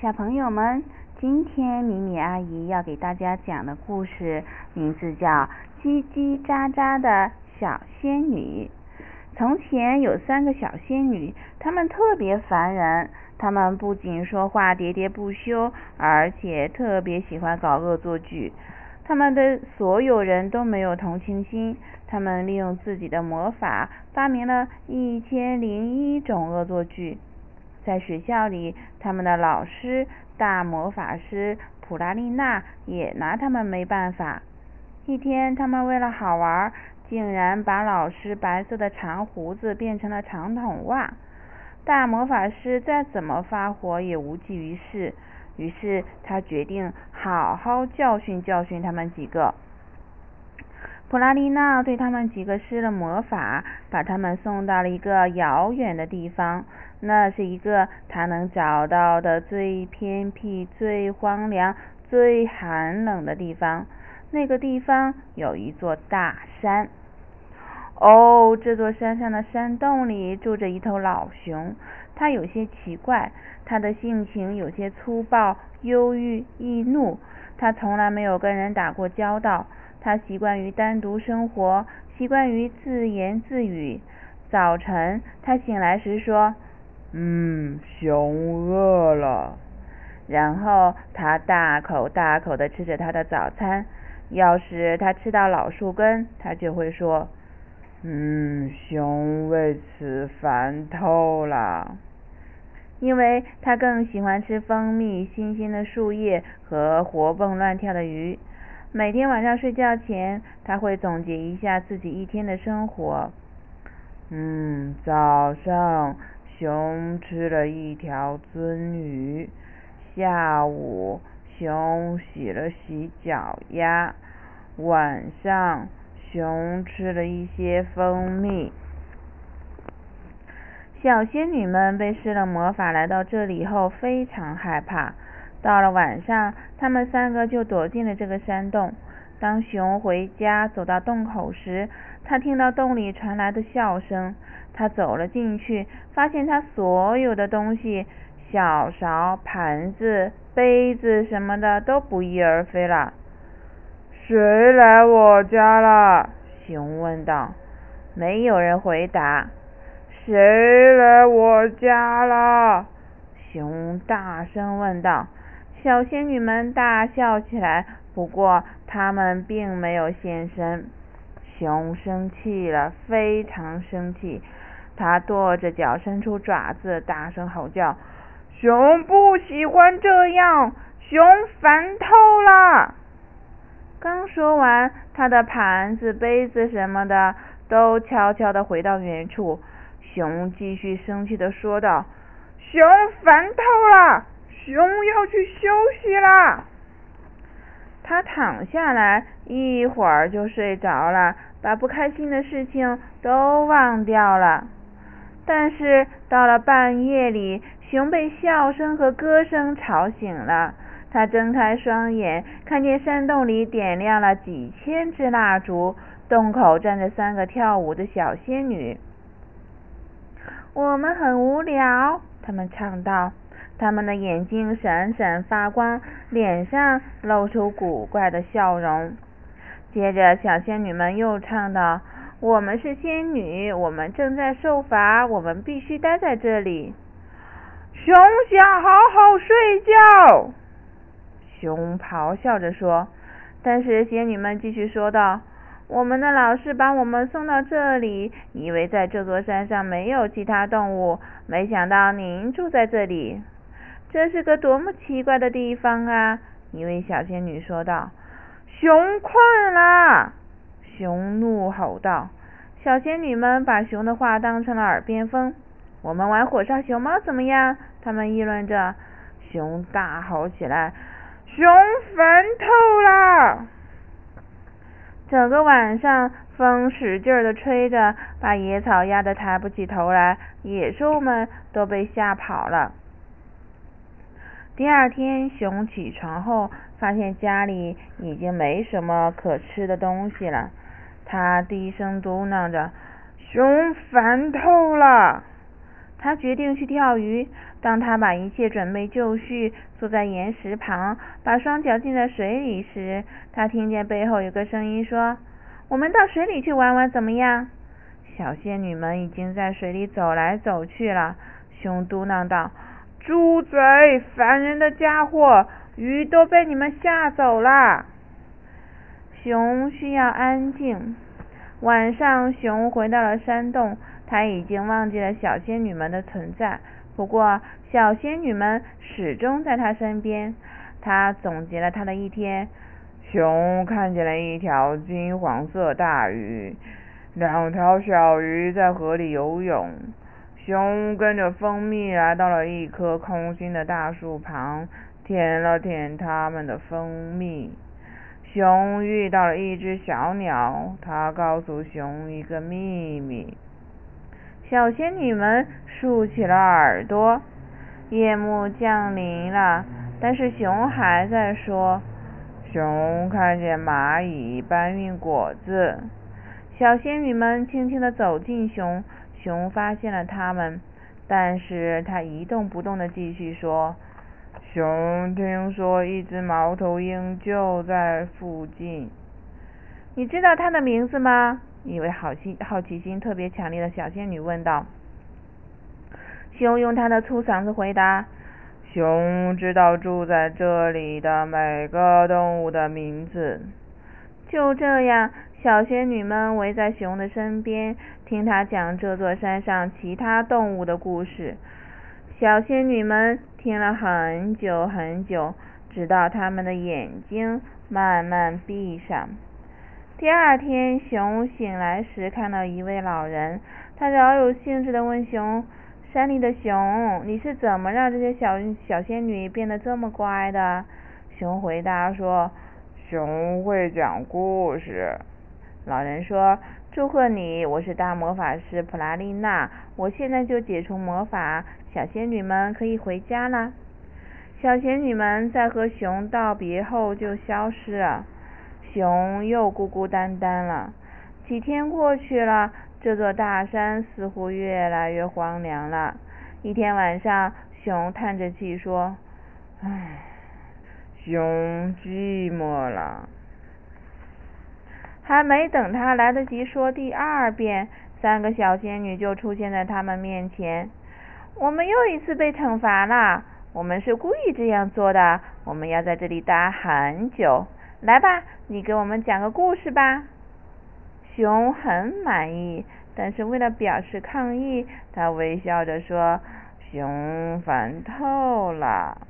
小朋友们，今天米米阿姨要给大家讲的故事名字叫《叽叽喳喳的小仙女》。从前有三个小仙女，她们特别烦人。她们不仅说话喋喋不休，而且特别喜欢搞恶作剧。她们对所有人都没有同情心。她们利用自己的魔法，发明了一千零一种恶作剧。在学校里，他们的老师大魔法师普拉丽娜也拿他们没办法。一天，他们为了好玩，竟然把老师白色的长胡子变成了长筒袜。大魔法师再怎么发火也无济于事，于是他决定好好教训教训他们几个。普拉丽娜对他们几个施了魔法，把他们送到了一个遥远的地方。那是一个他能找到的最偏僻、最荒凉、最寒冷的地方。那个地方有一座大山。哦，这座山上的山洞里住着一头老熊，它有些奇怪，它的性情有些粗暴、忧郁、易怒。它从来没有跟人打过交道。它习惯于单独生活，习惯于自言自语。早晨，它醒来时说：“嗯，熊饿了。”然后他大口大口地吃着他的早餐。要是他吃到老树根，他就会说：“嗯，熊为此烦透了。”因为他更喜欢吃蜂蜜、新鲜的树叶和活蹦乱跳的鱼。每天晚上睡觉前，他会总结一下自己一天的生活。嗯，早上熊吃了一条鳟鱼，下午熊洗了洗脚丫，晚上熊吃了一些蜂蜜。小仙女们被施了魔法来到这里后，非常害怕。到了晚上，他们三个就躲进了这个山洞。当熊回家走到洞口时，他听到洞里传来的笑声。他走了进去，发现他所有的东西——小勺、盘子、杯子什么的都不翼而飞了。谁来我家了？熊问道。没有人回答。谁来我家了？熊大声问道。小仙女们大笑起来，不过他们并没有现身。熊生气了，非常生气，它跺着脚，伸出爪子，大声吼叫：“熊不喜欢这样，熊烦透了！”刚说完，它的盘子、杯子什么的都悄悄地回到原处。熊继续生气地说道：“熊烦透了！”熊要去休息啦。他躺下来，一会儿就睡着了，把不开心的事情都忘掉了。但是到了半夜里，熊被笑声和歌声吵醒了。他睁开双眼，看见山洞里点亮了几千支蜡烛，洞口站着三个跳舞的小仙女。我们很无聊，他们唱道。他们的眼睛闪闪发光，脸上露出古怪的笑容。接着，小仙女们又唱道：“我们是仙女，我们正在受罚，我们必须待在这里。”熊想好好睡觉，熊咆哮着说。但是仙女们继续说道：“我们的老师把我们送到这里，以为在这座山上没有其他动物，没想到您住在这里。”这是个多么奇怪的地方啊！一位小仙女说道。熊困了，熊怒吼道。小仙女们把熊的话当成了耳边风。我们玩火烧熊猫怎么样？他们议论着。熊大吼起来。熊烦透了！整个晚上，风使劲的吹着，把野草压得抬不起头来，野兽们都被吓跑了。第二天，熊起床后发现家里已经没什么可吃的东西了。他低声嘟囔着：“熊烦透了。”他决定去钓鱼。当他把一切准备就绪，坐在岩石旁，把双脚浸在水里时，他听见背后有个声音说：“我们到水里去玩玩，怎么样？”小仙女们已经在水里走来走去了。熊嘟囔道：“住嘴，烦人的家伙！鱼都被你们吓走了。”熊需要安静。晚上，熊回到了山洞。他已经忘记了小仙女们的存在，不过小仙女们始终在他身边。他总结了他的一天：熊看见了一条金黄色大鱼，两条小鱼在河里游泳。熊跟着蜂蜜来到了一棵空心的大树旁，舔了舔它们的蜂蜜。熊遇到了一只小鸟，它告诉熊一个秘密。小仙女们竖起了耳朵。夜幕降临了，但是熊还在说。熊看见蚂蚁搬运果子。小仙女们轻轻地走近熊，熊发现了他们，但是他一动不动地继续说。熊听说一只猫头鹰就在附近。你知道它的名字吗？一位好奇好奇心特别强烈的小仙女问道。熊用它的粗嗓子回答：“熊知道住在这里的每个动物的名字。”就这样，小仙女们围在熊的身边，听他讲这座山上其他动物的故事。小仙女们听了很久很久，直到他们的眼睛慢慢闭上。第二天，熊醒来时看到一位老人，他饶有兴致地问熊：“山里的熊，你是怎么让这些小小仙女变得这么乖的？”熊回答说：“熊会讲故事。”老人说：“祝贺你，我是大魔法师普拉丽娜，我现在就解除魔法，小仙女们可以回家了。”小仙女们在和熊道别后就消失了。熊又孤孤单单了。几天过去了，这座大山似乎越来越荒凉了。一天晚上，熊叹着气说：“唉，熊寂寞了。”还没等他来得及说第二遍，三个小仙女就出现在他们面前。我们又一次被惩罚了。我们是故意这样做的。我们要在这里待很久。来吧，你给我们讲个故事吧。熊很满意，但是为了表示抗议，他微笑着说：“熊烦透了。”